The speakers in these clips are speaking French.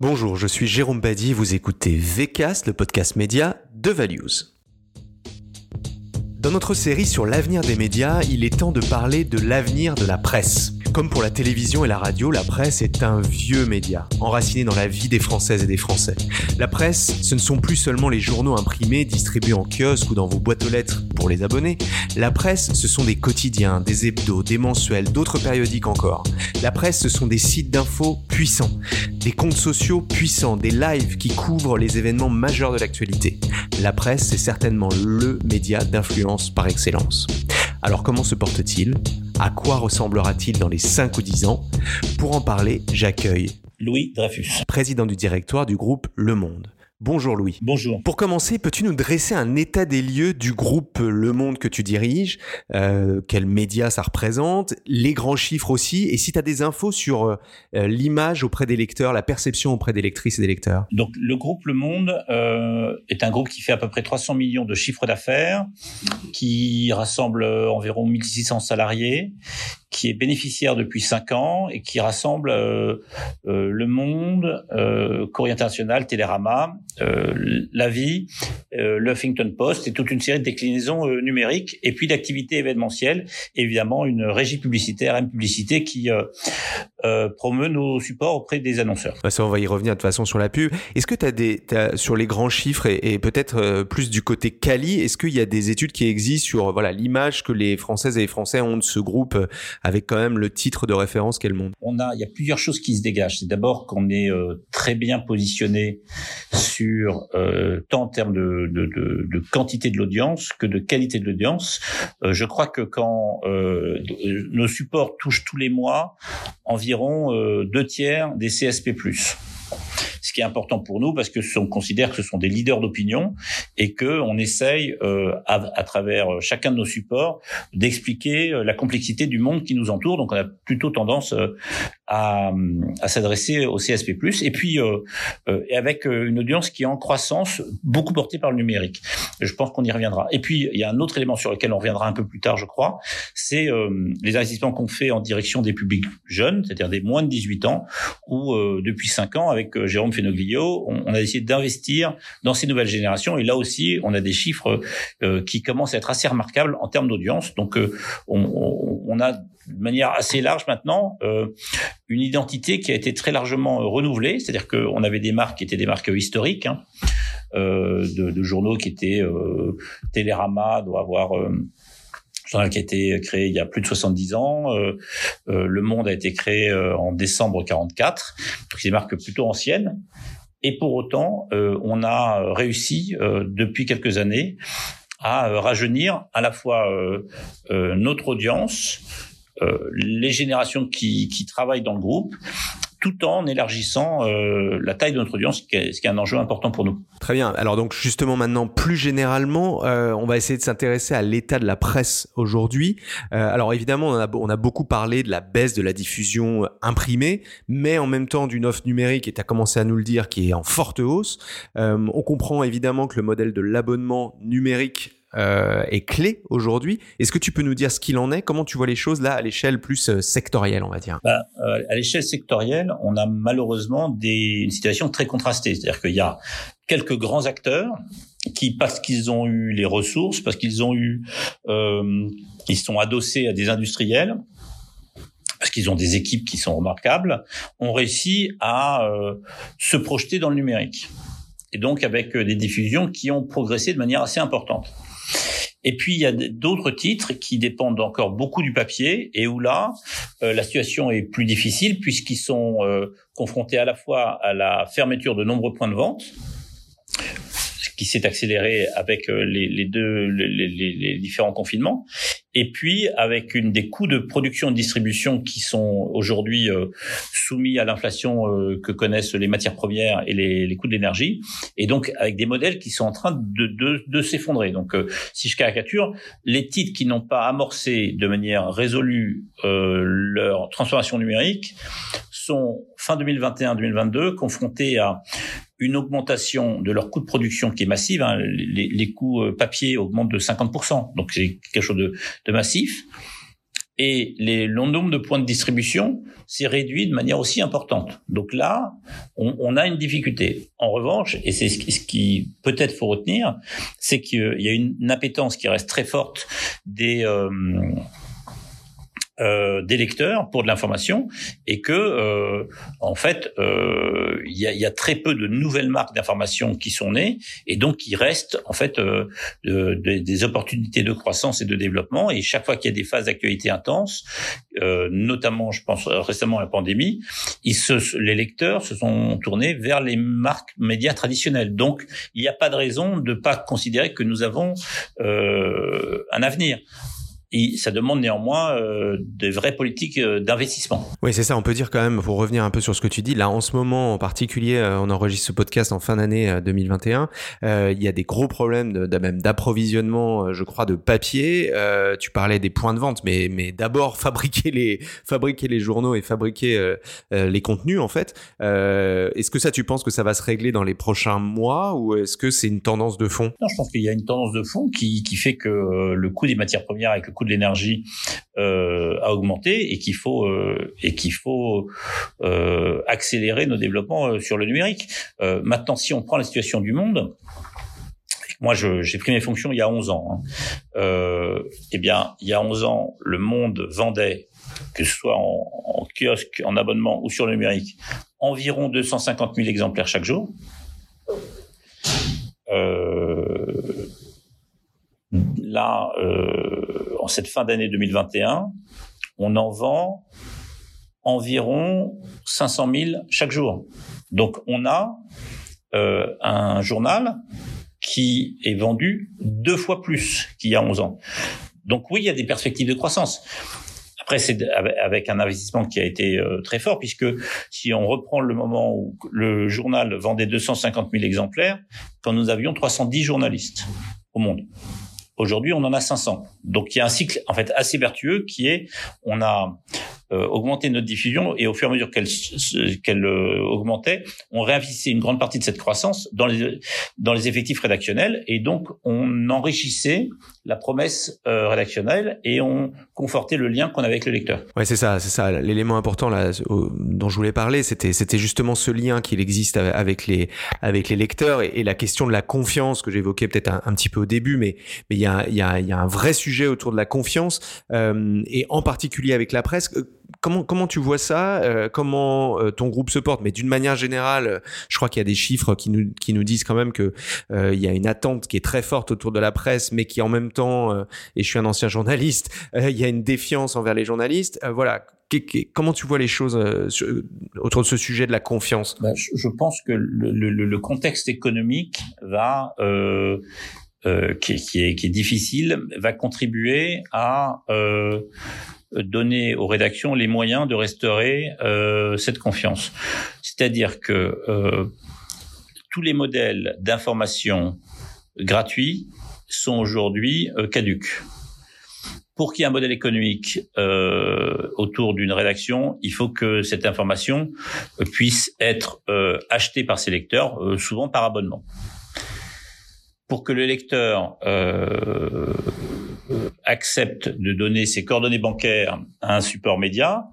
Bonjour, je suis Jérôme Badi, vous écoutez VCast, le podcast média de Values. Dans notre série sur l'avenir des médias, il est temps de parler de l'avenir de la presse. Comme pour la télévision et la radio, la presse est un vieux média, enraciné dans la vie des Françaises et des Français. La presse, ce ne sont plus seulement les journaux imprimés distribués en kiosque ou dans vos boîtes aux lettres pour les abonnés. La presse, ce sont des quotidiens, des hebdos, des mensuels, d'autres périodiques encore. La presse, ce sont des sites d'infos puissants, des comptes sociaux puissants, des lives qui couvrent les événements majeurs de l'actualité. La presse, c'est certainement le média d'influence par excellence. Alors comment se porte-t-il? À quoi ressemblera-t-il dans les 5 ou 10 ans? Pour en parler, j'accueille Louis Dreyfus, président du directoire du groupe Le Monde. Bonjour Louis. Bonjour. Pour commencer, peux-tu nous dresser un état des lieux du groupe Le Monde que tu diriges? Euh, Quels médias ça représente? Les grands chiffres aussi? Et si tu as des infos sur euh, l'image auprès des lecteurs, la perception auprès des lectrices et des lecteurs? Donc le groupe Le Monde euh, est un groupe qui fait à peu près 300 millions de chiffres d'affaires, qui rassemble environ 1600 salariés, qui est bénéficiaire depuis 5 ans et qui rassemble euh, euh, Le Monde, euh, Courrier International, Télérama, euh, La Vie, euh, le Huffington Post et toute une série de déclinaisons euh, numériques et puis d'activités événementielles. Évidemment, une régie publicitaire, M Publicité, qui promeut nos supports auprès des annonceurs. Ça, on va y revenir de toute façon sur la pub. Est-ce que tu as des, as, sur les grands chiffres et, et peut-être plus du côté quali, est-ce qu'il y a des études qui existent sur voilà l'image que les Françaises et les Français ont de ce groupe avec quand même le titre de référence qu'est le monde On a, il y a plusieurs choses qui se dégagent. C'est d'abord qu'on est euh, très bien positionné sur euh, tant en termes de, de, de, de quantité de l'audience que de qualité de l'audience. Euh, je crois que quand euh, nos supports touchent tous les mois environ euh, deux tiers des CSP+ ce qui est important pour nous parce que on considère que ce sont des leaders d'opinion et que on essaye euh, à, à, travers chacun de nos supports d'expliquer la complexité du monde qui nous entoure. Donc on a plutôt tendance euh, à, à s'adresser au CSP+, et puis euh, euh, avec une audience qui est en croissance, beaucoup portée par le numérique. Je pense qu'on y reviendra. Et puis il y a un autre élément sur lequel on reviendra un peu plus tard, je crois, c'est les investissements qu'on fait en direction des publics jeunes, c'est-à-dire des moins de 18 ans, où depuis 5 ans, avec Jérôme Fenoglio, on, on a décidé d'investir dans ces nouvelles générations. Et là aussi, on a des chiffres euh, qui commencent à être assez remarquables en termes d'audience. Donc, euh, on, a de manière assez large maintenant euh, une identité qui a été très largement renouvelée. C'est-à-dire qu'on avait des marques qui étaient des marques historiques. Hein, de, de, journaux qui étaient Télérama doit avoir journal qui a été créé il y a plus de 70 ans. Euh, euh, le Monde a été créé euh, en décembre 44. Donc c'est des marques plutôt anciennes. Et pour autant, euh, on a réussi euh, depuis quelques années à rajeunir à la fois notre audience, les générations qui, qui travaillent dans le groupe tout en élargissant euh, la taille de notre audience, ce qui, est, ce qui est un enjeu important pour nous. Très bien. Alors donc justement maintenant, plus généralement, euh, on va essayer de s'intéresser à l'état de la presse aujourd'hui. Euh, alors évidemment, on a, on a beaucoup parlé de la baisse de la diffusion imprimée, mais en même temps d'une offre numérique, et tu as commencé à nous le dire, qui est en forte hausse. Euh, on comprend évidemment que le modèle de l'abonnement numérique euh, est clé aujourd'hui. Est-ce que tu peux nous dire ce qu'il en est? Comment tu vois les choses là à l'échelle plus euh, sectorielle, on va dire? Bah, euh, À l'échelle sectorielle, on a malheureusement des, une situation très contrastée. C'est-à-dire qu'il y a quelques grands acteurs qui, parce qu'ils ont eu les ressources, parce qu'ils ont eu, euh, ils sont adossés à des industriels, parce qu'ils ont des équipes qui sont remarquables, ont réussi à euh, se projeter dans le numérique. Et donc avec des diffusions qui ont progressé de manière assez importante. Et puis il y a d'autres titres qui dépendent encore beaucoup du papier et où là euh, la situation est plus difficile puisqu'ils sont euh, confrontés à la fois à la fermeture de nombreux points de vente qui s'est accéléré avec euh, les, les deux les, les, les, différents confinements. Et puis avec une des coûts de production et de distribution qui sont aujourd'hui euh, soumis à l'inflation euh, que connaissent les matières premières et les, coûts de l'énergie. Et donc avec des modèles qui sont en train de, de, de s'effondrer. Donc si je caricature les titres qui n'ont pas amorcé de manière résolue euh, leur transformation numérique sont fin 2021-2022 confrontés à une augmentation de leur coût de production qui est massive. Hein. Les, les, coûts papier augmentent de 50%, donc c'est quelque chose de, de massif. et les, le nombre de points de distribution s'est réduit de manière aussi importante. Donc là, on, on a une difficulté. En revanche, et c'est ce qui, ce qui peut-être faut retenir, c'est qu'il y a une, une, appétence qui reste très forte des euh, euh, des lecteurs pour de l'information et que euh, en fait euh, il y, a, y, a, très peu de nouvelles marques d'information qui sont nées et donc il reste en fait euh, de, de, des opportunités de croissance et de développement. Et chaque fois qu'il y a des phases d'actualité intenses euh, notamment je pense récemment à la pandémie ils se, les lecteurs se sont tournés vers les marques médias traditionnelles. Donc il n'y a pas de raison de pas considérer que nous avons un avenir et ça demande néanmoins euh, des vraies politiques euh, d'investissement. Oui, c'est ça. On peut dire quand même, pour revenir un peu sur ce que tu dis, là en ce moment en particulier, euh, on enregistre ce podcast en fin d'année 2021. Euh, il y a des gros problèmes de, de même d'approvisionnement, je crois, de papier. Euh, tu parlais des points de vente, mais mais d'abord fabriquer les fabriquer les journaux et fabriquer les contenus en fait. est-ce que ça, tu penses que ça va se régler dans les prochains mois ou est-ce que c'est une tendance de fond? Non, je pense qu'il y a une tendance de fond qui qui fait que le coût des matières premières avec le de l'énergie euh, a augmenté et qu'il faut euh, et qu'il faut euh, accélérer nos développements sur le numérique. Maintenant, si on prend la situation du monde, moi, j'ai pris mes fonctions il y a 11 ans. Hein. Eh bien, il y a 11 ans, le monde vendait, que ce soit en, en kiosque, en abonnement ou sur le numérique, environ 250 000 exemplaires chaque jour. Euh, là, euh, en cette fin d'année 2021, on en vend environ 500 000 chaque jour. Donc, on a euh, un journal qui est vendu deux fois plus qu'il y a 11 ans. Donc oui, il y a des perspectives de croissance. Après, c'est avec un investissement qui a été euh, très fort, puisque si on reprend le moment où le journal vendait 250 000 exemplaires, quand nous avions 310 journalistes au monde. Aujourd'hui, on en a 500. Donc, il y a un cycle en fait assez vertueux qui est, on a euh, augmenté notre diffusion et au fur et à mesure qu'elle qu'elle euh, augmentait, on réinvestissait une grande partie de cette croissance dans les dans les effectifs rédactionnels et donc on enrichissait la promesse euh, rédactionnelle et on confortait le lien qu'on avait avec le lecteur. Ouais, c'est ça, c'est ça. L'élément important là dont je voulais parler, c'était justement ce lien qu'il existe avec les avec les lecteurs et, la question de la confiance que j'évoquais peut-être un, petit peu au début, mais mais il y a y a il y a un vrai sujet autour de la confiance euh, et en particulier avec la presse comment comment tu vois ça euh, Comment euh, ton groupe se porte? Mais d'une manière générale, je crois qu'il y a des chiffres qui nous qui nous disent quand même que euh, il y a une attente qui est très forte autour de la presse, mais qui en même temps, euh, et je suis un ancien journaliste, euh, il y a une défiance envers les journalistes. Euh, voilà. Comment tu vois les choses autour de ce sujet de la confiance? Ben, je, pense que le, contexte économique va euh, qui, qui, est, qui est difficile va contribuer à donner aux rédactions les moyens de restaurer euh, cette confiance. C'est-à-dire que euh, tous les modèles d'information gratuits sont aujourd'hui euh, caduques. Pour qu'il y ait un modèle économique euh, autour d'une rédaction, il faut que cette information puisse être euh, achetée par ses lecteurs, euh, souvent par abonnement. Pour que le lecteur accepte de donner ses coordonnées bancaires à un support média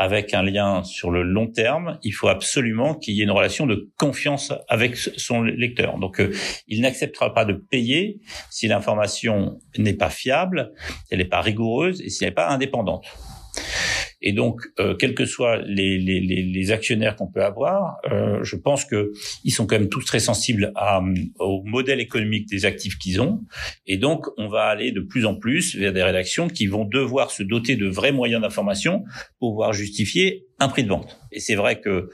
avec un lien sur le long terme, il faut absolument qu'il y ait une relation de confiance avec son lecteur. Donc, euh, il n'acceptera pas de payer si l'information n'est pas fiable, elle n'est pas rigoureuse et si elle n'est pas indépendante. Et donc, euh, quels que soient les, les, les actionnaires qu'on peut avoir, euh, je pense que ils sont quand même tous très sensibles à, au modèle économique des actifs qu'ils ont. Et donc, on va aller de plus en plus vers des rédactions qui vont devoir se doter de vrais moyens d'information pour pouvoir justifier un prix de vente. Et c'est vrai que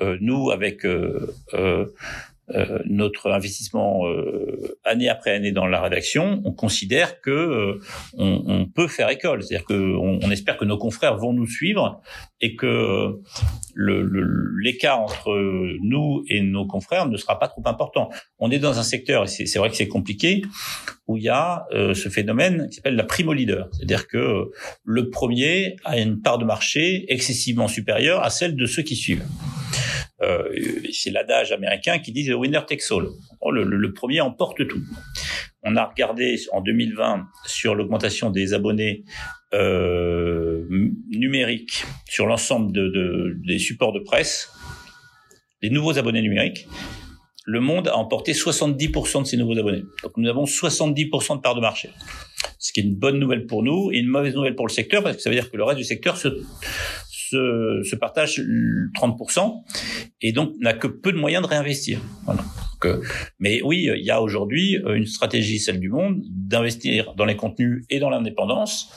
euh, nous, avec euh, euh, euh, notre investissement euh, année après année dans la rédaction, on considère que euh, on, on, peut faire école, c'est-à-dire qu'on on espère que nos confrères vont nous suivre et que l'écart entre nous et nos confrères ne sera pas trop important. On est dans un secteur, et c'est vrai que c'est compliqué, où il y a euh, ce phénomène qui s'appelle la primo leader, c'est-à-dire que le premier a une part de marché excessivement supérieure à celle de ceux qui suivent. Euh, c'est l'adage américain qui dit the winner takes all. Le, premier emporte tout. On a regardé en 2020 sur l'augmentation des abonnés euh, numérique sur l'ensemble de, de, des supports de presse, les nouveaux abonnés numériques, le monde a emporté 70% de ses nouveaux abonnés. Donc nous avons 70% de part de marché. Ce qui est une bonne nouvelle pour nous et une mauvaise nouvelle pour le secteur parce que ça veut dire que le reste du secteur se, se, se partage 30% et donc n'a que peu de moyens de réinvestir. Voilà. Donc, mais oui, il y a aujourd'hui une stratégie, celle du monde, d'investir dans les contenus et dans l'indépendance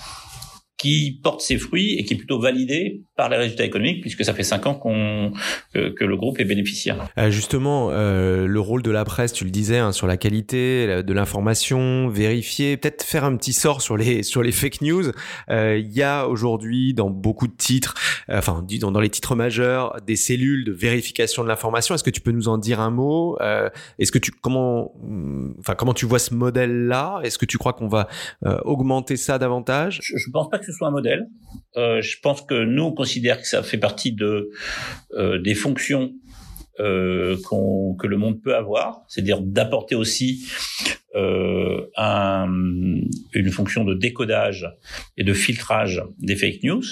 qui porte ses fruits et qui est plutôt validé par les résultats économiques, puisque ça fait cinq ans qu'on que, que, le groupe est bénéficiaire. Euh, justement, euh, le rôle de la presse, tu le disais, hein, sur la qualité de l'information, vérifier, peut-être faire un petit sort sur les sur les fake news. Euh, il y a aujourd'hui dans beaucoup de titres, euh, enfin dans, dans les titres majeurs, des cellules de vérification de l'information. Est-ce que tu peux nous en dire un mot? Est-ce que tu comment, enfin comment tu vois ce modèle-là? Est-ce que tu crois qu'on va augmenter ça davantage? Je, je pense pas que ce soit un modèle. Je pense que nous on que ça fait partie de euh, des fonctions euh, que le monde peut avoir, c'est-à-dire d'apporter aussi euh, un, une fonction de décodage et de filtrage des fake news.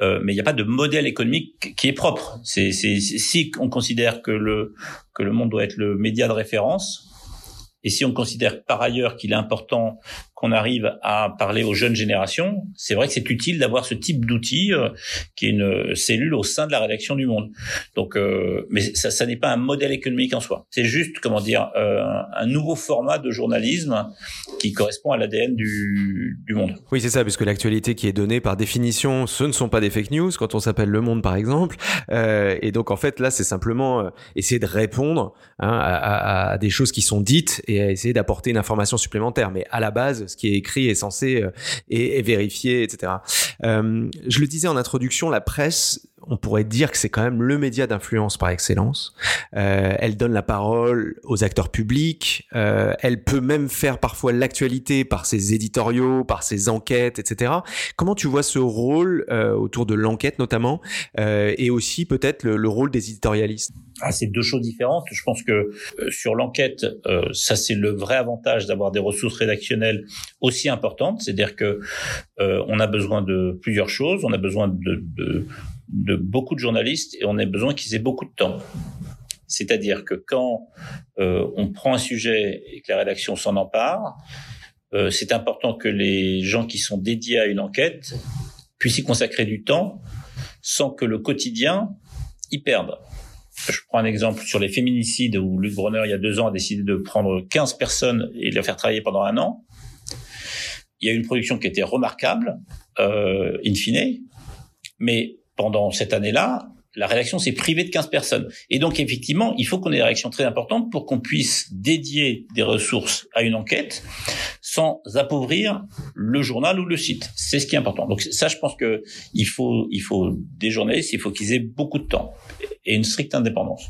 Mais il n'y a pas de modèle économique qui est propre. Si on considère que le que le monde doit être le média de référence, et si on considère par ailleurs qu'il est important qu'on arrive à parler aux jeunes générations, c'est vrai que c'est utile d'avoir ce type d'outil euh, qui est une cellule au sein de la rédaction du Monde. Donc, euh, mais ça, ça n'est pas un modèle économique en soi. C'est juste, comment dire, euh, un nouveau format de journalisme qui correspond à l'ADN du, du Monde. Oui, c'est ça, puisque l'actualité qui est donnée par définition, ce ne sont pas des fake news quand on s'appelle Le Monde, par exemple. Euh, et donc, en fait, là, c'est simplement euh, essayer de répondre hein, à, à, à des choses qui sont dites et à essayer d'apporter une information supplémentaire. Mais à la base, ce qui est écrit est censé euh, et, vérifié, etc. Euh, je le disais en introduction, la presse on pourrait dire que c'est quand même le média d'influence par excellence. Euh, elle donne la parole aux acteurs publics. Euh, elle peut même faire parfois l'actualité par ses éditoriaux, par ses enquêtes, etc. Comment tu vois ce rôle euh, autour de l'enquête notamment, et aussi peut-être le, le, rôle des éditorialistes? Ah, C'est deux choses différentes. Je pense que sur l'enquête, ça c'est le vrai avantage d'avoir des ressources rédactionnelles aussi importantes. C'est-à-dire que on a besoin de plusieurs choses. On a besoin de de beaucoup de journalistes et on a besoin qu'ils aient beaucoup de temps. C'est-à-dire que quand euh, on prend un sujet et que la rédaction s'en empare, euh, c'est important que les gens qui sont dédiés à une enquête puissent y consacrer du temps sans que le quotidien y perde. Je prends un exemple sur les féminicides où Luc Bronner, il y a deux ans, a décidé de prendre 15 personnes et les faire travailler pendant un an. Il y a une production qui était remarquable, euh, in fine, mais pendant cette année-là, la rédaction s'est privée de 15 personnes. Et donc, effectivement, il faut qu'on ait des réactions très importantes pour qu'on puisse dédier des ressources à une enquête sans appauvrir le journal ou le site. C'est ce qui est important. Donc, ça, je pense que il faut, il faut des journalistes, il faut qu'ils aient beaucoup de temps et une stricte indépendance.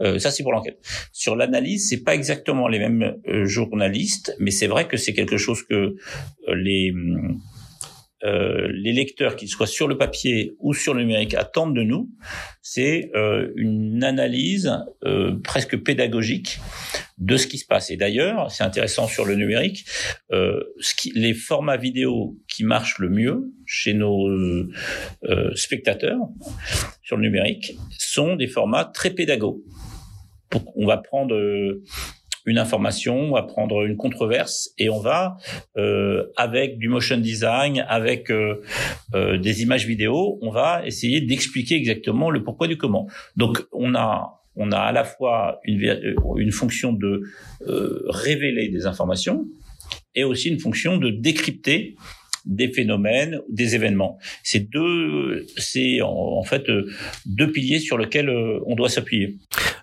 Euh, ça, c'est pour l'enquête. Sur l'analyse, c'est pas exactement les mêmes euh, journalistes, mais c'est vrai que c'est quelque chose que euh, les euh, les lecteurs, qu'ils soient sur le papier ou sur le numérique, attendent de nous, c'est euh, une analyse euh, presque pédagogique de ce qui se passe. Et d'ailleurs, c'est intéressant sur le numérique, euh, ce qui, les formats vidéo qui marchent le mieux chez nos euh, spectateurs sur le numérique sont des formats très pédagogues. On va prendre une information, on va prendre une controverse et on va euh, avec du motion design, avec euh, euh, des images vidéo, on va essayer d'expliquer exactement le pourquoi du comment. Donc on a on a à la fois une, une fonction de euh, révéler des informations et aussi une fonction de décrypter des phénomènes, des événements. C'est deux, c'est en, fait euh, deux piliers sur lesquels euh, on doit s'appuyer.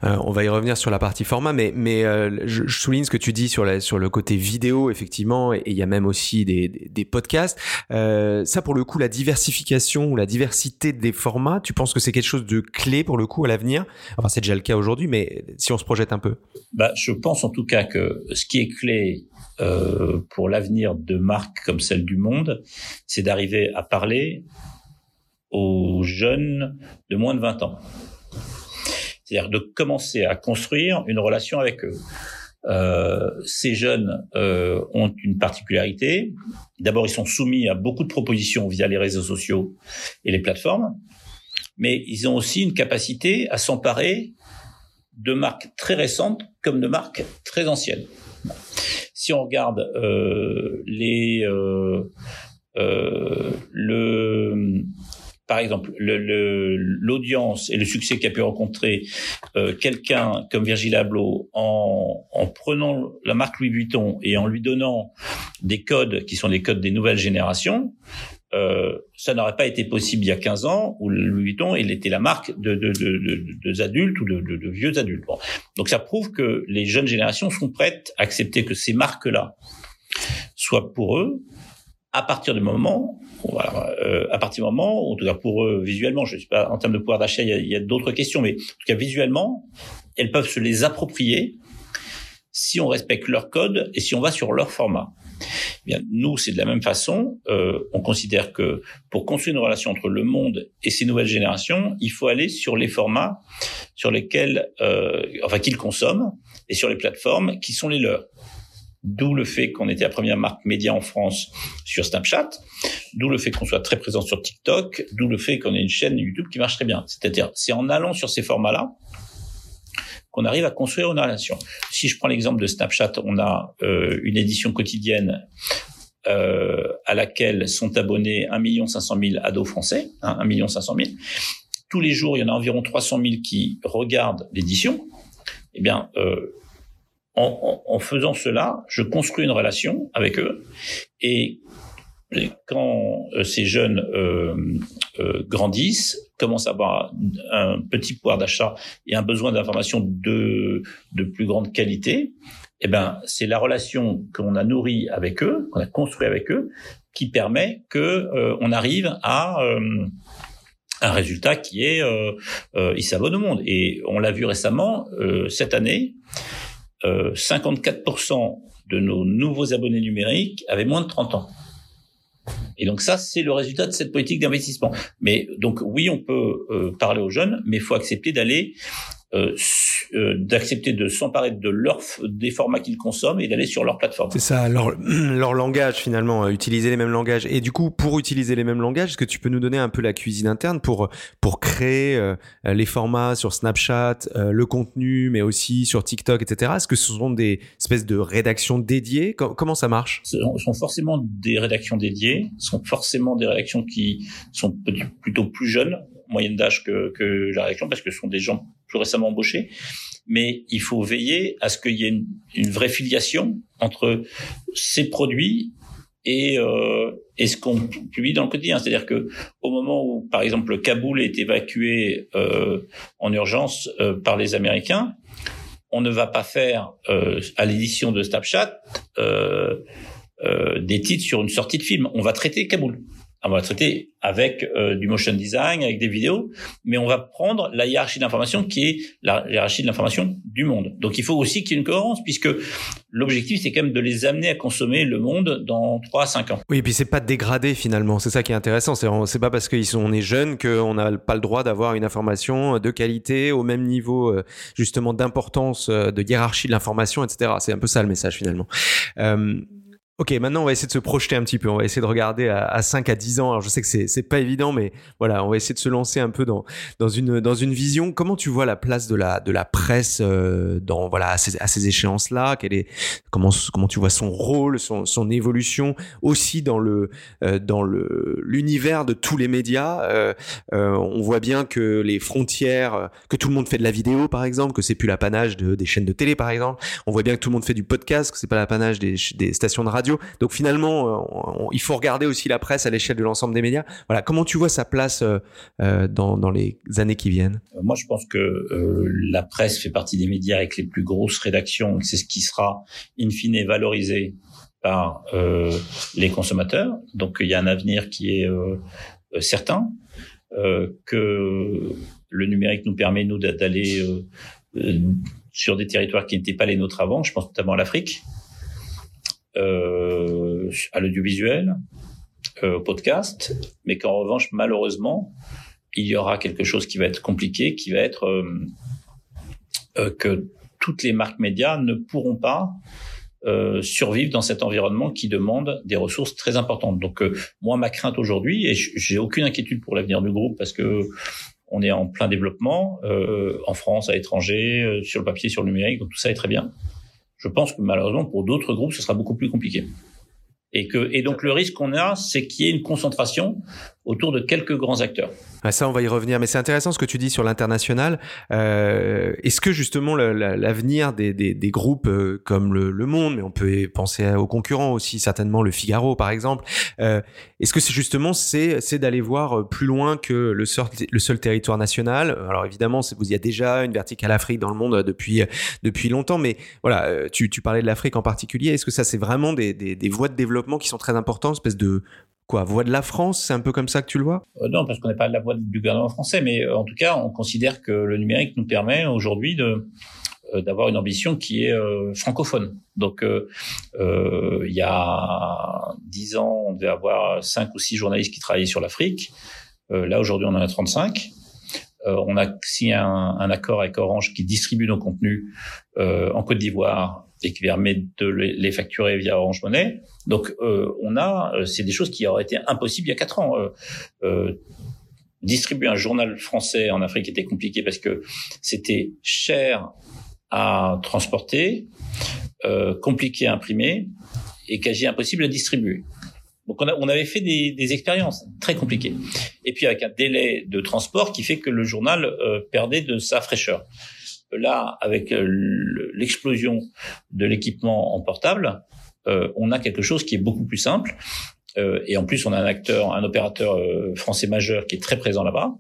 Euh, on va y revenir sur la partie format, mais mais euh, je, je, souligne ce que tu dis sur la sur le côté vidéo effectivement, et il y a même aussi des, des, des podcasts. Euh, ça pour le coup, la diversification ou la diversité des formats, tu penses que c'est quelque chose de clé pour le coup à l'avenir? Enfin, c'est déjà le cas aujourd'hui, mais si on se projette un peu. Bah, je pense en tout cas que ce qui est clé euh, pour l'avenir de marques comme celle du Monde, c'est d'arriver à parler aux jeunes de moins de 20 ans. C'est-à-dire de commencer à construire une relation avec eux. Euh, ces jeunes euh, ont une particularité. D'abord, ils sont soumis à beaucoup de propositions via les réseaux sociaux et les plateformes, mais ils ont aussi une capacité à s'emparer de marques très récentes comme de marques très anciennes. Si on regarde euh, les euh, euh, le par exemple, l'audience et le succès qu'a pu rencontrer quelqu'un comme Virgil Abloh en, en, prenant la marque Louis Vuitton et en lui donnant des codes qui sont les codes des nouvelles générations, euh, ça n'aurait pas été possible il y a 15 ans où Louis Vuitton il était la marque de, adultes ou de, vieux adultes. Donc ça prouve que les jeunes générations sont prêtes à accepter que ces marques-là soient pour eux à partir du moment, euh, à partir du moment, en tout cas pour eux visuellement, je sais pas en termes de pouvoir d'achat, il y a, il y a d'autres questions, mais en tout cas visuellement, elles peuvent se les approprier si on respecte leur code et si on va sur leur format. Eh bien, nous, c'est de la même façon. Euh, on considère que pour construire une relation entre le monde et ces nouvelles générations, il faut aller sur les formats sur lesquels, euh, enfin, qu'ils consomment et sur les plateformes qui sont les leurs. D'où le fait qu'on était la première marque média en France sur Snapchat, d'où le fait qu'on soit très présent sur TikTok, d'où le fait qu'on ait une chaîne YouTube qui marche très bien. C'est-à-dire, c'est en allant sur ces formats-là qu'on arrive à construire une relation. Si je prends l'exemple de Snapchat, on a euh, une édition quotidienne euh, à laquelle sont abonnés 1 500 000 ados français, hein, 1 500 000. Tous les jours, il y en a environ 300 000 qui regardent l'édition. Eh bien, euh, en, faisant cela, je construis une relation avec eux. Et quand euh, ces jeunes euh, euh, grandissent, commencent à avoir un petit pouvoir d'achat et un besoin d'information de, de plus grande qualité, eh ben, c'est la relation qu'on a nourrie avec eux, qu'on a construit avec eux, qui permet que euh, on arrive à un résultat qui est euh, ils s'abonnent au monde. Et on l'a vu récemment cette année. 54% de nos nouveaux abonnés numériques avaient moins de 30 ans. Et donc ça, c'est le résultat de cette politique d'investissement. Mais donc oui, on peut euh, parler aux jeunes, mais il faut accepter d'aller d'accepter de s'emparer de leur des formats qu'ils consomment et d'aller sur leur plateforme. C'est ça, leur, leur langage finalement, euh, utiliser les mêmes langages. Et du coup, pour utiliser les mêmes langages, est-ce que tu peux nous donner un peu la cuisine interne pour pour créer euh, les formats sur Snapchat, le contenu, mais aussi sur TikTok, etc. Est-ce que ce sont des espèces de rédactions dédiées? Comment ça marche? Ce sont forcément des rédactions dédiées, ce sont forcément des rédactions qui sont plutôt plus jeunes moyenne d'âge que, que la réaction parce que ce sont des gens plus récemment embauchés. Mais il faut veiller à ce qu'il y ait une, une, vraie filiation entre ces produits et, euh, et ce qu'on publie dans le quotidien. C'est-à-dire que au moment où, par exemple, Kaboul est évacué euh, en urgence euh, par les Américains, on ne va pas faire euh, à l'édition de Snapchat euh, euh, des titres sur une sortie de film. On va traiter Kaboul on va traiter avec euh, du motion design, avec des vidéos, mais on va prendre la hiérarchie d'information qui est la hiérarchie de l'information du monde. Donc il faut aussi qu'il y ait une cohérence, puisque l'objectif c'est quand même de les amener à consommer le monde dans 3 à 5 ans. Oui, et puis c'est pas dégradé finalement, c'est ça qui est intéressant. C'est c'est pas parce qu'ils sont on est jeunes qu'on n'a pas le droit d'avoir une information de qualité au même niveau euh, justement d'importance euh, de hiérarchie de l'information, etc. C'est un peu ça le message finalement. Euh, Ok, maintenant on va essayer de se projeter un petit peu. On va essayer de regarder à, à 5 à 10 ans. Alors je sais que c'est c'est pas évident, mais voilà, on va essayer de se lancer un peu dans dans une dans une vision. Comment tu vois la place de la de la presse euh, dans voilà à ces, à ces échéances là Quel est comment comment tu vois son rôle, son son évolution aussi dans le euh, dans le l'univers de tous les médias? Euh, euh on voit bien que les frontières, que tout le monde fait de la vidéo par exemple, que c'est plus l'apanage de des chaînes de télé par exemple. On voit bien que tout le monde fait du podcast, que c'est pas l'apanage des des stations de donc finalement, euh, il faut regarder aussi la presse à l'échelle de l'ensemble des médias. Voilà, comment tu vois sa place euh, euh, dans, dans les années qui viennent? Moi, je pense que la presse fait partie des médias avec les plus grosses rédactions. C'est ce qui sera in fine valorisé par les consommateurs. Donc il y a un avenir qui est certain. que le numérique nous permet nous d'aller sur des territoires qui n'étaient pas les nôtres avant. Je pense notamment à l'Afrique euh, à l'audiovisuel, euh, au podcast, mais qu'en revanche, malheureusement, il y aura quelque chose qui va être compliqué, qui va être euh, euh que toutes les marques médias ne pourront pas euh, survivre dans cet environnement qui demande des ressources très importantes. Donc euh, moi ma crainte aujourd'hui et j'ai aucune inquiétude pour l'avenir du groupe parce que on est en plein développement euh, en France, à l'étranger, euh, sur le papier, sur le numérique, donc tout ça est très bien. Je pense que malheureusement pour d'autres groupes ce sera beaucoup plus compliqué. Et que donc le risque qu'on a, c'est qu'il y ait une concentration autour de quelques grands acteurs. Ah, ça, on va y revenir. Mais c'est intéressant ce que tu dis sur l'international. Euh, Est-ce que justement l'avenir des, des, des, groupes euh, comme le, le, Monde, mais on peut penser aux concurrents aussi, certainement le Figaro par exemple. Euh, Est-ce que c'est justement c'est d'aller voir plus loin que le seul, le seul territoire national? Alors évidemment, il y a déjà une verticale Afrique dans le monde depuis depuis longtemps, mais voilà, euh, tu, tu parlais de l'Afrique en particulier. Est-ce que ça c'est vraiment des, des voies de développement qui sont très importantes, espèce de quoi Voix de la France, c'est un peu comme ça que tu le vois? Euh, Non, parce qu'on n'est pas la voix du gouvernement français, mais euh, en tout cas, on considère que le numérique nous permet aujourd'hui euh, d'avoir une ambition qui est francophone. Donc, il y a dix ans, on devait avoir cinq ou six journalistes qui travaillaient sur l'Afrique. là, aujourd'hui, on en a 35. on a signé un, accord avec Orange qui distribue nos contenus en Côte d'Ivoire et qui permet de les facturer via Orange Money. Donc, euh, on a, euh, c'est des choses qui auraient été impossibles il y a quatre ans. Euh, euh, distribuer un journal français en Afrique était compliqué parce que c'était cher à transporter, euh, compliqué à imprimer et quasi impossible à distribuer. Donc on, a, on avait fait des, des, expériences très compliquées. Et puis avec un délai de transport qui fait que le journal euh, perdait de sa fraîcheur. Là, avec l'explosion de l'équipement en portable, euh, on a quelque chose qui est beaucoup plus simple. Euh, et en plus, on a un acteur, un opérateur euh, français majeur qui est très présent là-bas.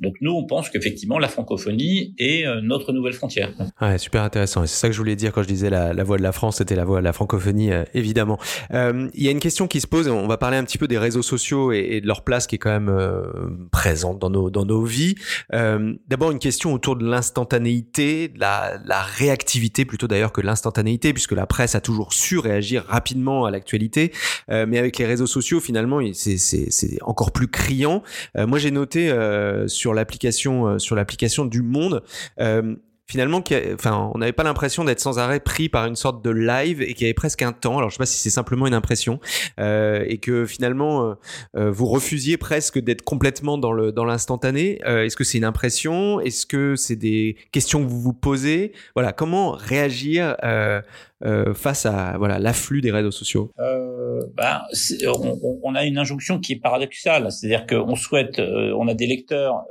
Donc nous, on pense qu'effectivement, la francophonie est notre nouvelle frontière. Ouais, super intéressant. Et c'est ça que je voulais dire quand je disais la, voix de la France, c'était la voix de la francophonie, évidemment. Il y a une question qui se pose. On va parler un petit peu des réseaux sociaux et, et de leur place qui est quand même présente dans nos dans nos vies. D'abord, une question autour de l'instantanéité, de la, la réactivité plutôt d'ailleurs que l'instantanéité, puisque la presse a toujours su réagir rapidement à l'actualité. mais avec les réseaux sociaux sociaux, finalement, c'est encore plus criant. Euh, moi, j'ai noté euh, sur l'application euh, sur l'application du Monde finalement, enfin, on n'avait pas l'impression d'être sans arrêt pris par une sorte de live et qu'il y avait presque un temps. Alors, je sais pas si c'est simplement une impression et que finalement, vous refusiez presque d'être complètement dans le dans l'instantané. Est-ce que c'est une impression? Est-ce que c'est des questions que vous vous posez? Voilà, comment réagir euh, face à voilà l'afflux des réseaux sociaux euh, ben, on, a une injonction qui est paradoxale, c'est-à-dire qu'on souhaite, euh, on a des lecteurs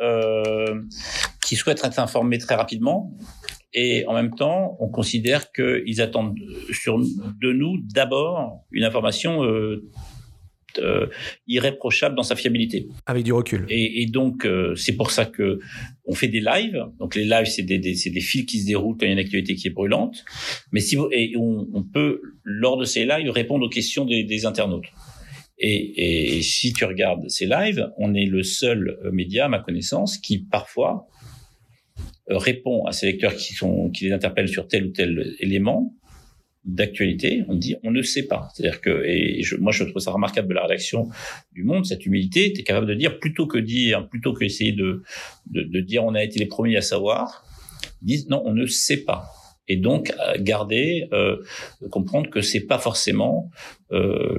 qui souhaitent être informés très rapidement. Et en même temps, on considère qu'ils attendent de nous d'abord une information euh, euh, irréprochable dans sa fiabilité. Avec du recul. Et, et donc euh, c'est pour ça que on fait des lives. Donc les lives c'est des, des c'est des fils qui se déroulent quand il y a une actualité qui est brûlante. Mais si vous, et on, on peut lors de ces lives répondre aux questions des, des internautes. Et, et, si tu regardes ces lives, on est le seul média, à ma connaissance, qui parfois euh, répond à ces lecteurs qui sont qui les interpellent sur tel ou tel élément d'actualité, on dit on ne sait pas. C'est-à-dire que et je, moi je trouve ça remarquable de la rédaction du Monde cette humilité, tu es capable de dire plutôt que dire plutôt que essayer de, de, de dire on a été les premiers à savoir, disent non on ne sait pas. Et donc garder euh, comprendre que c'est pas forcément euh,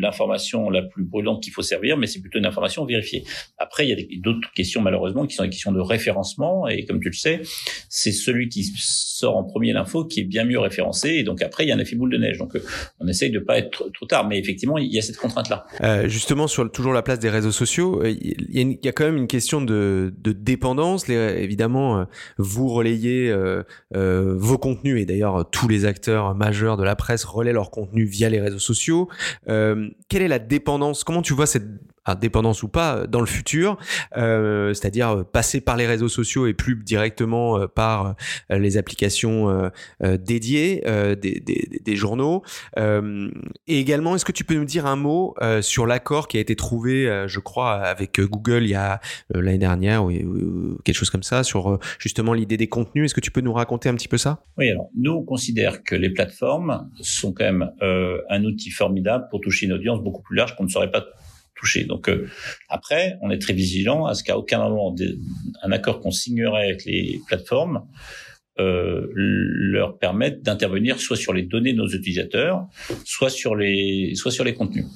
l'information la plus brûlante qu'il faut servir, mais c'est plutôt une information vérifiée. Après, il y a d'autres questions malheureusement qui sont des questions de référencement, et comme tu le sais, c'est celui qui sort en premier l'info qui est bien mieux référencé, et donc après il y a un effet boule de neige. Donc euh, on essaye de pas être trop tard, mais effectivement il y a cette contrainte-là. Euh, justement sur toujours la place des réseaux sociaux, euh, il y, a quand même une question de, de dépendance. Évidemment, euh, vous relayez euh, vos contenus, et d'ailleurs tous les acteurs majeurs de la presse relaient leurs contenus via les réseaux sociaux. Quelle est la dépendance? Comment tu vois cette dépendance ou pas dans le futur, euh, c'est-à-dire euh, passer par les réseaux sociaux et plus directement euh, par euh, les applications dédiées des, journaux. et également, est-ce que tu peux nous dire un mot sur l'accord qui a été trouvé, je crois, avec Google il y a l'année dernière ou, ou, quelque chose comme ça sur justement l'idée des contenus? Est-ce que tu peux nous raconter un petit peu ça? Oui, alors nous on considère que les plateformes sont quand même un outil formidable pour toucher une audience beaucoup plus large qu'on ne saurait pas Donc euh, après, on est très vigilant à ce qu'à aucun moment un accord qu'on signerait avec les plateformes leur permettent d'intervenir soit sur les données de nos utilisateurs, soit sur les soit sur les contenus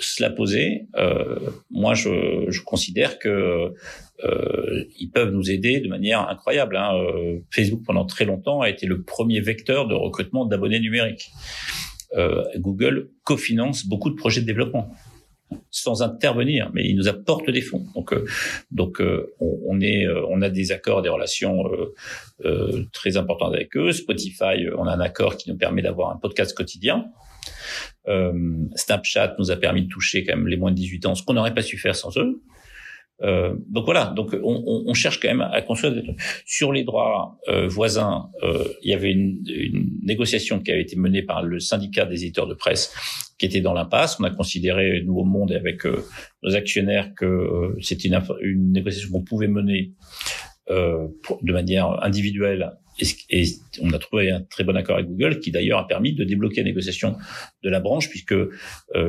cela posé, euh, moi je, considère que euh, ils peuvent nous aider de manière incroyable. Hein. Euh, Facebook pendant très longtemps a été le premier vecteur de recrutement d'abonnés numériques. Euh, Google cofinance beaucoup de projets de développement sans intervenir, mais il nous apporte des fonds. Donc, euh, donc on, on, est, on a des accords, des relations très importantes avec eux. Spotify, on a un accord qui nous permet d'avoir un podcast quotidien euh, Snapchat nous a permis de toucher quand même les moins de 18 ans, ce qu'on n'aurait pas su faire sans eux. Euh, donc voilà, donc on, on, cherche quand même à construire sur les droits euh, voisins. Euh, il y avait une, une, négociation qui avait été menée par le syndicat des éditeurs de presse qui était dans l'impasse. On a considéré nous au Monde avec euh, nos actionnaires que euh, c'était une, une, négociation qu'on pouvait mener de manière individuelle et, on a trouvé un très bon accord avec Google qui d'ailleurs a permis de débloquer la négociation de la branche puisque euh,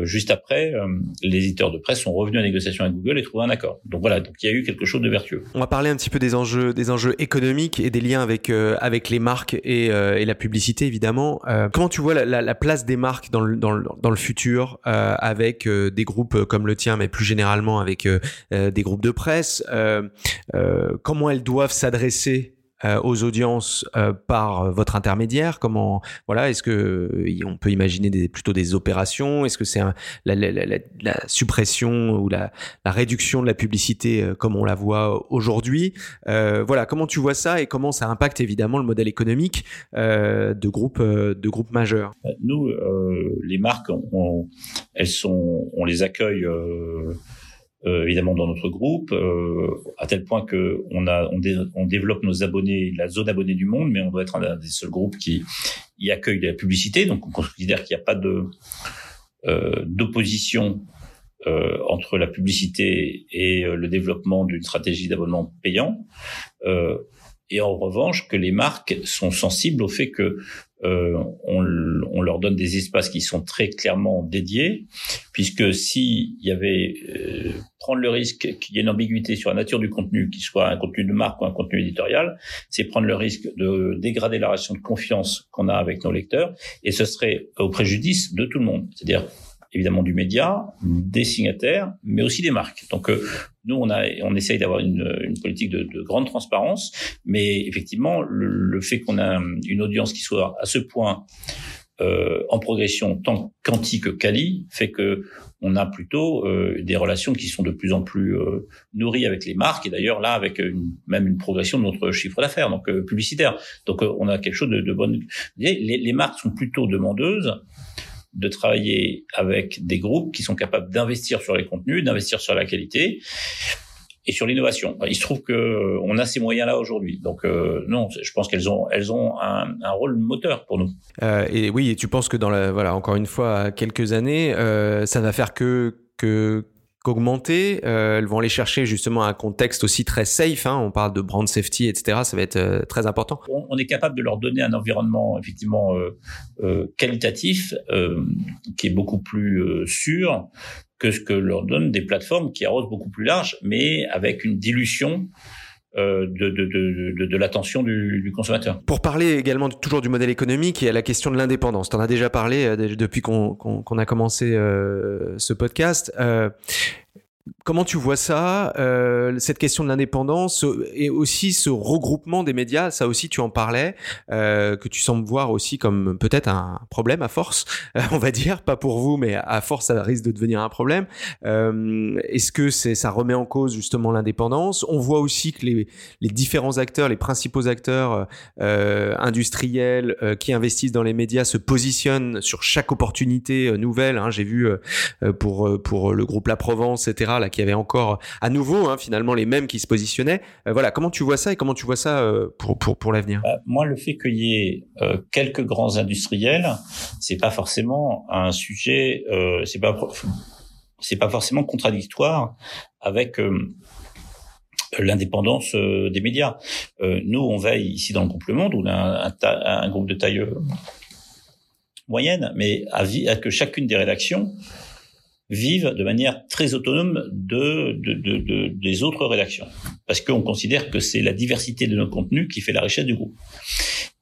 juste après, euh, les éditeurs de presse sont revenus à la négociation avec Google et trouvé un accord. Donc voilà, donc il y a eu quelque chose de vertueux. On va parler un petit peu des enjeux, des enjeux économiques et des liens avec euh, avec les marques et, et, la publicité évidemment. comment tu vois la, la, la, place des marques dans le dans le, dans le futur avec des groupes comme le tien, mais plus généralement avec des groupes de presse? Comment elles doivent s'adresser euh, aux audiences euh, par euh, votre intermédiaire? Comment voilà Est-ce que on peut imaginer des, plutôt des opérations? Est-ce que c'est la, la, la, la, suppression ou la, réduction de la publicité comme on la voit aujourd'hui? Voilà, comment tu vois ça et comment ça impacte évidemment le modèle économique de groupes de groupes majeurs Nous, les marques, on, elles sont, on les accueille euh, évidemment dans notre groupe, euh, à tel point que on a on, développe nos abonnés, la zone abonnée du monde, mais on doit être un des seuls groupes qui y accueille de la publicité. Donc on considère qu'il n'y a pas de euh, d'opposition euh, entre la publicité et le développement d'une stratégie d'abonnement payant. et en revanche, que les marques sont sensibles au fait que euh, on, on, leur donne des espaces qui sont très clairement dédiés, puisque s'il y avait euh, prendre le risque qu'il y ait une ambiguïté sur la nature du contenu, qu'il soit un contenu de marque ou un contenu éditorial, c'est prendre le risque de dégrader la relation de confiance qu'on a avec nos lecteurs, et ce serait au préjudice de tout le monde. C'est-à-dire évidemment du média, des signataires, mais aussi des marques. Donc euh, nous, on a, on essaye d'avoir une, une, politique de, de, grande transparence, mais effectivement, le, le fait qu'on a une audience qui soit à ce point euh, en progression tant quanti que quali fait que on a plutôt euh, des relations qui sont de plus en plus euh, nourries avec les marques et d'ailleurs là avec une, même une progression de notre chiffre d'affaires donc euh, publicitaire donc on a quelque chose de, de bonne les, les marques sont plutôt demandeuses de travailler avec des groupes qui sont capables d'investir sur les contenus, d'investir sur la qualité et sur l'innovation. Il se trouve que euh, on a ces moyens-là aujourd'hui. Donc euh, non, je pense qu'elles ont elles ont un, rôle moteur pour nous. Euh, et oui, et tu penses que dans la voilà encore une fois quelques années, euh, ça va faire que que qu'augmenter. Euh, elles vont aller chercher justement un contexte aussi très safe. Hein. On parle de brand safety, etc. Ça va être euh, très important. On, est capable de leur donner un environnement effectivement euh, euh qualitatif qui est beaucoup plus sûr que ce que leur donnent des plateformes qui arrosent beaucoup plus large, mais avec une dilution euh, de, de, l'attention du, consommateur. Pour parler également toujours du modèle économique et à la question de l'indépendance, tu en as déjà parlé euh, depuis qu'on qu'on a commencé euh, ce podcast. Comment tu vois ça, euh, cette question de l'indépendance et aussi ce regroupement des médias, ça aussi tu en parlais, euh, que tu sembles voir aussi comme peut-être un problème à force, on va dire, pas pour vous, mais à force ça risque de devenir un problème. Euh, Est-ce que ça remet en cause justement l'indépendance? On voit aussi que les, différents acteurs, les principaux acteurs industriels qui investissent dans les médias se positionnent sur chaque opportunité nouvelle. Hein, J'ai vu pour pour le groupe La Provence, etc qui avait encore à nouveau hein, finalement les mêmes qui se positionnaient. Euh, voilà, comment tu vois ça et comment tu vois ça euh, pour pour pour l'avenir? Euh, Moi, le fait qu'il y ait quelques grands industriels, c'est pas forcément un sujet, c'est pas c'est pas forcément contradictoire avec l'indépendance des médias. nous, on veille ici dans le groupe Le Monde, où on a un, un, groupe de taille moyenne, mais à, à, que chacune des rédactions vivent de manière très autonome de, de, de, des autres rédactions, parce qu'on considère que c'est la diversité de nos contenus qui fait la richesse du groupe,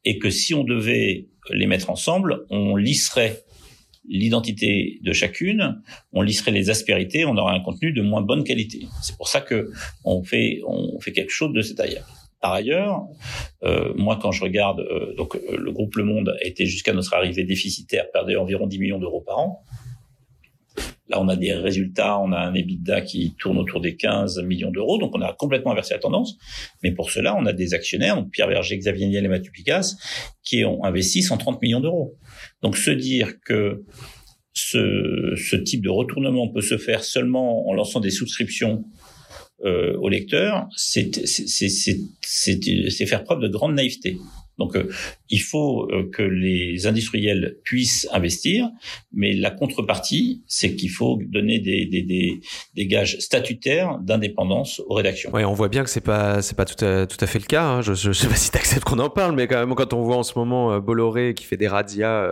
et que si on devait les mettre ensemble, on lisserait l'identité de chacune, on lisserait les aspérités, on aurait un contenu de moins bonne qualité. C'est pour ça que on fait on fait quelque chose de cet ailleurs. Par ailleurs, euh, moi quand je regarde, euh, donc euh, le groupe Le Monde a été jusqu'à notre arrivée déficitaire, perdait environ 10 millions d'euros par an. Là, on a des résultats, on a un EBITDA qui tourne autour des 15 millions d'euros, donc on a complètement inversé la tendance. Mais pour cela, on a des actionnaires, donc Pierre Verger, Xavier Niel et Mathieu Picasse, qui ont investi 130 millions d'euros. Donc se dire que ce, ce, type de retournement peut se faire seulement en lançant des souscriptions euh, aux lecteurs, c'est faire preuve de grande naïveté. Donc, euh, il faut euh, que les industriels puissent investir, mais la contrepartie, c'est qu'il faut donner des, des, des, des gages statutaires d'indépendance aux rédactions. Oui, on voit bien que c'est pas c'est pas tout à, tout à fait le cas. Hein. Je, je, sais pas si tu acceptes qu'on en parle, mais quand même quand on voit en ce moment euh, Bolloré qui fait des radias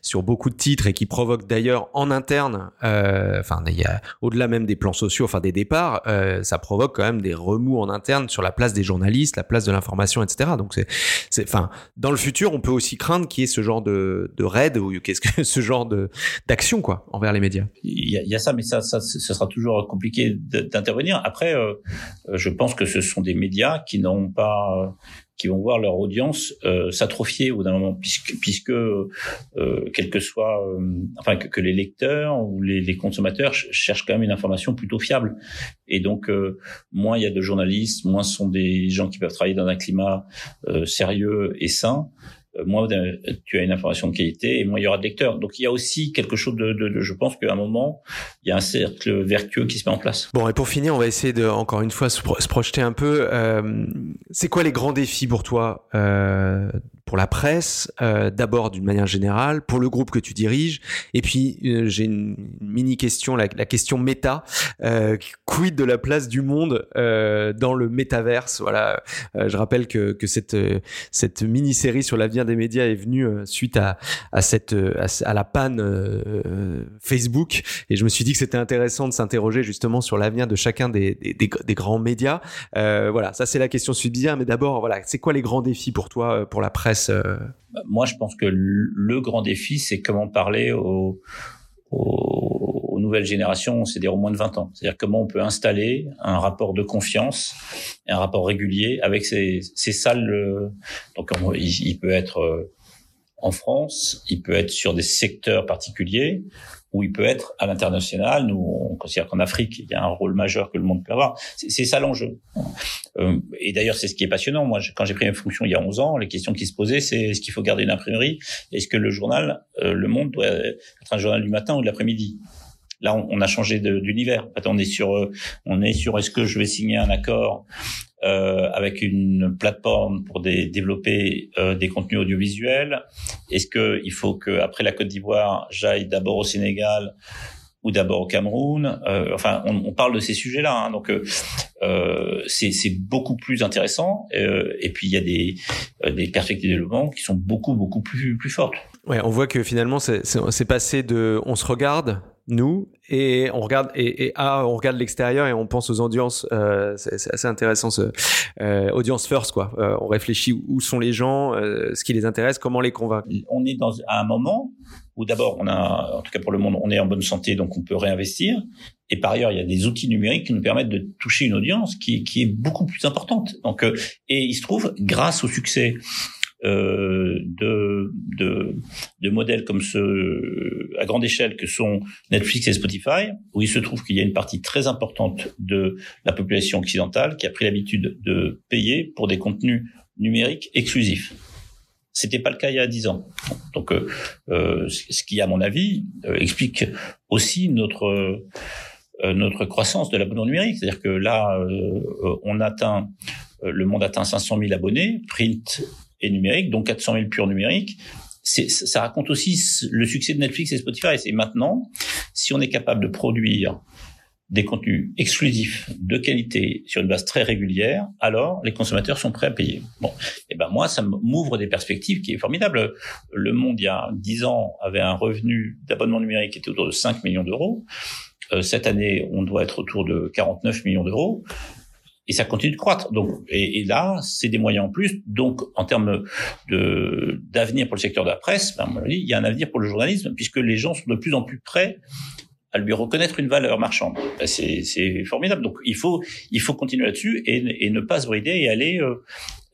sur beaucoup de titres et qui provoque d'ailleurs en interne, enfin il au-delà même des plans sociaux, enfin des départs, ça provoque quand même des remous en interne sur la place des journalistes, la place de l'information, etc. Donc c'est c'est dans le futur, on peut aussi craindre qu'il y ait ce genre de, raid ou qu'est-ce que ce genre de d'action quoi envers les médias. Il y, a, ça, mais ça, ça, sera toujours compliqué d'intervenir. Après, euh, je pense que ce sont des médias qui n'ont pas qui vont voir leur audience euh, s'atrophier au d'un moment, puisque, puisque euh, quel que soit, euh, enfin que, les lecteurs ou les, consommateurs cherchent quand même une information plutôt fiable. Et donc, euh, moins il y a de journalistes, moins ce sont des gens qui peuvent travailler dans un climat euh, sérieux et sain, moins tu as une information de qualité et moins il y aura de lecteurs. Donc il y a aussi quelque chose de, de, de je pense qu'à un moment, il y a un cercle vertueux qui se met en place. Bon, et pour finir, on va essayer de, encore une fois, se, projeter un peu. Euh, c'est quoi les grands défis pour toi euh, pour la presse, euh, d'abord d'une manière générale, pour le groupe que tu diriges, et puis euh, j'ai une mini question, la, question méta, euh, quid de la place du monde euh, dans le métaverse? Voilà, euh, je rappelle que, que cette cette mini série sur l'avenir des médias est venue suite à à cette à, la panne Facebook, et je me suis dit que c'était intéressant de s'interroger justement sur l'avenir de chacun des des, des, des grands médias. voilà, ça c'est la question subsidiaire, mais d'abord voilà, c'est quoi les grands défis pour toi pour la presse? Euh, Moi, je pense que le grand défi, c'est comment parler aux, aux, nouvelles générations, c'est-à-dire au moins de 20 ans. C'est-à-dire comment on peut installer un rapport de confiance, un rapport régulier avec ces, ces salles. Euh, donc, il peut être euh, en France, il peut être sur des secteurs particuliers, ou il peut être à l'international. Nous, on considère qu'en Afrique, il y a un rôle majeur que le monde peut avoir. C'est ça l'enjeu. Euh, et d'ailleurs, c'est ce qui est passionnant. Moi, quand j'ai pris mes fonctions il y a 11 ans, les questions qui se posaient, c'est est-ce qu'il faut garder une imprimerie? Est-ce que le journal, euh, Le Monde, doit être un journal du matin ou de l'après-midi? Là, on, a changé d'univers. on est sur, euh, on est sur est-ce que je vais signer un accord euh, avec une plateforme pour des, développer euh, des contenus audiovisuels? Est-ce que il faut que après la Côte d'Ivoire, j'aille d'abord au Sénégal ou d'abord au Cameroun? Euh, Enfin, on, on, parle de ces sujets-là, hein, donc euh, c'est beaucoup plus intéressant. et puis il y a des, des perspectives de développement qui sont beaucoup beaucoup plus plus fortes. Ouais, on voit que finalement c'est passé de on se regarde nous et on regarde et, et ah, on regarde l'extérieur et on pense aux audiences euh, c'est assez intéressant ce euh, audience first quoi. Euh, on réfléchit où sont les gens euh, ce qui les intéresse comment les convaincre. On est dans à un moment où d'abord on a en tout cas pour le monde on est en bonne santé donc on peut réinvestir. Et par ailleurs il y a des outils numériques qui nous permettent de toucher une audience qui, qui est beaucoup plus importante. Donc euh, et il se trouve grâce au succès euh, de, de, de, modèles comme ceux à grande échelle que sont Netflix et Spotify, où il se trouve qu'il y a une partie très importante de la population occidentale qui a pris l'habitude de payer pour des contenus numériques exclusifs. C'était pas le cas il y a dix ans. Donc, euh, euh ce qui, à mon avis, euh, explique aussi notre euh, notre croissance de l'abonnement numérique. C'est-à-dire que là, on atteint, le monde atteint 500 000 abonnés, print et numérique, donc 400 000 purs numériques. Ça raconte aussi le succès de Netflix et Spotify. Et maintenant, si on est capable de produire des contenus exclusifs de qualité sur une base très régulière, alors les consommateurs sont prêts à payer. Bon, et ben moi, ça m'ouvre des perspectives qui est formidable. Le Monde, il y a 10 ans, avait un revenu d'abonnement numérique qui était autour de 5 millions d'euros. cette année, on doit être autour de 49 millions d'euros et ça continue de croître. Donc, et, là, c'est des moyens en plus. Donc, en termes de d'avenir pour le secteur de la presse, ben, il y a un avenir pour le journalisme puisque les gens sont de plus en plus prêts à lui reconnaître une valeur marchande. Ben, c'est formidable. Donc, il faut il faut continuer là-dessus et, et, ne pas se brider et aller euh,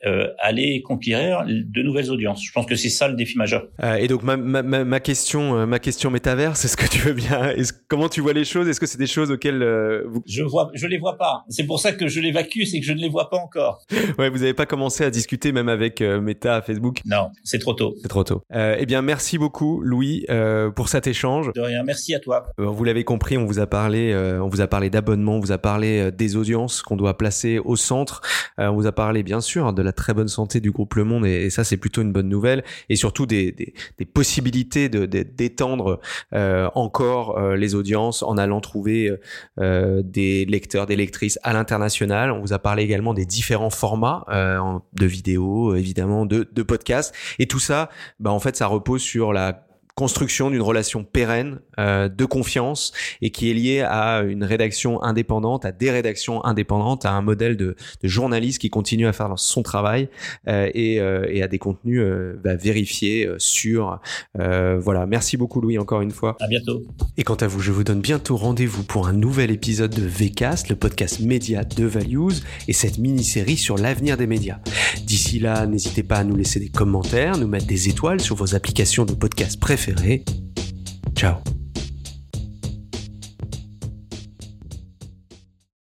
euh, aller conquérir de nouvelles audiences. Je pense que c'est ça le défi majeur. Euh, et donc ma, ma, ma question, euh, ma question métaverse, est-ce que tu veux bien, comment tu vois les choses? Est-ce que c'est des choses auxquelles euh, vous... je vois, je les vois pas. C'est pour ça que je l'évacue, c'est que je ne les vois pas encore. ouais, vous n'avez pas commencé à discuter même avec Meta, Facebook? Non, c'est trop tôt. C'est trop tôt. eh bien, merci beaucoup, Louis, pour cet échange. De rien, merci à toi. vous l'avez compris, on vous a parlé, on vous a parlé d'abonnement, on vous a parlé des audiences qu'on doit placer au centre. on vous a parlé bien sûr de la très bonne santé du groupe Le Monde et, ça c'est plutôt une bonne nouvelle et surtout des, des, des possibilités de d'étendre euh, encore euh, les audiences en allant trouver euh, des lecteurs, des lectrices à l'international. On vous a parlé également des différents formats de vidéos, évidemment, de, de podcasts et tout ça, bah en fait ça repose sur la construction d'une relation pérenne euh, de confiance et qui est liée à une rédaction indépendante, à des rédactions indépendantes, à un modèle de, de journaliste qui continue à faire son travail euh, et, euh, et, à des contenus euh, bah, vérifiés, euh, sûrs. voilà, merci beaucoup Louis encore une fois. À bientôt. Et quant à vous, je vous donne bientôt rendez-vous pour un nouvel épisode de VCast, le podcast média de Values et cette mini-série sur l'avenir des médias. D'ici là, n'hésitez pas à nous laisser des commentaires, nous mettre des étoiles sur vos applications de podcast préférées Ciao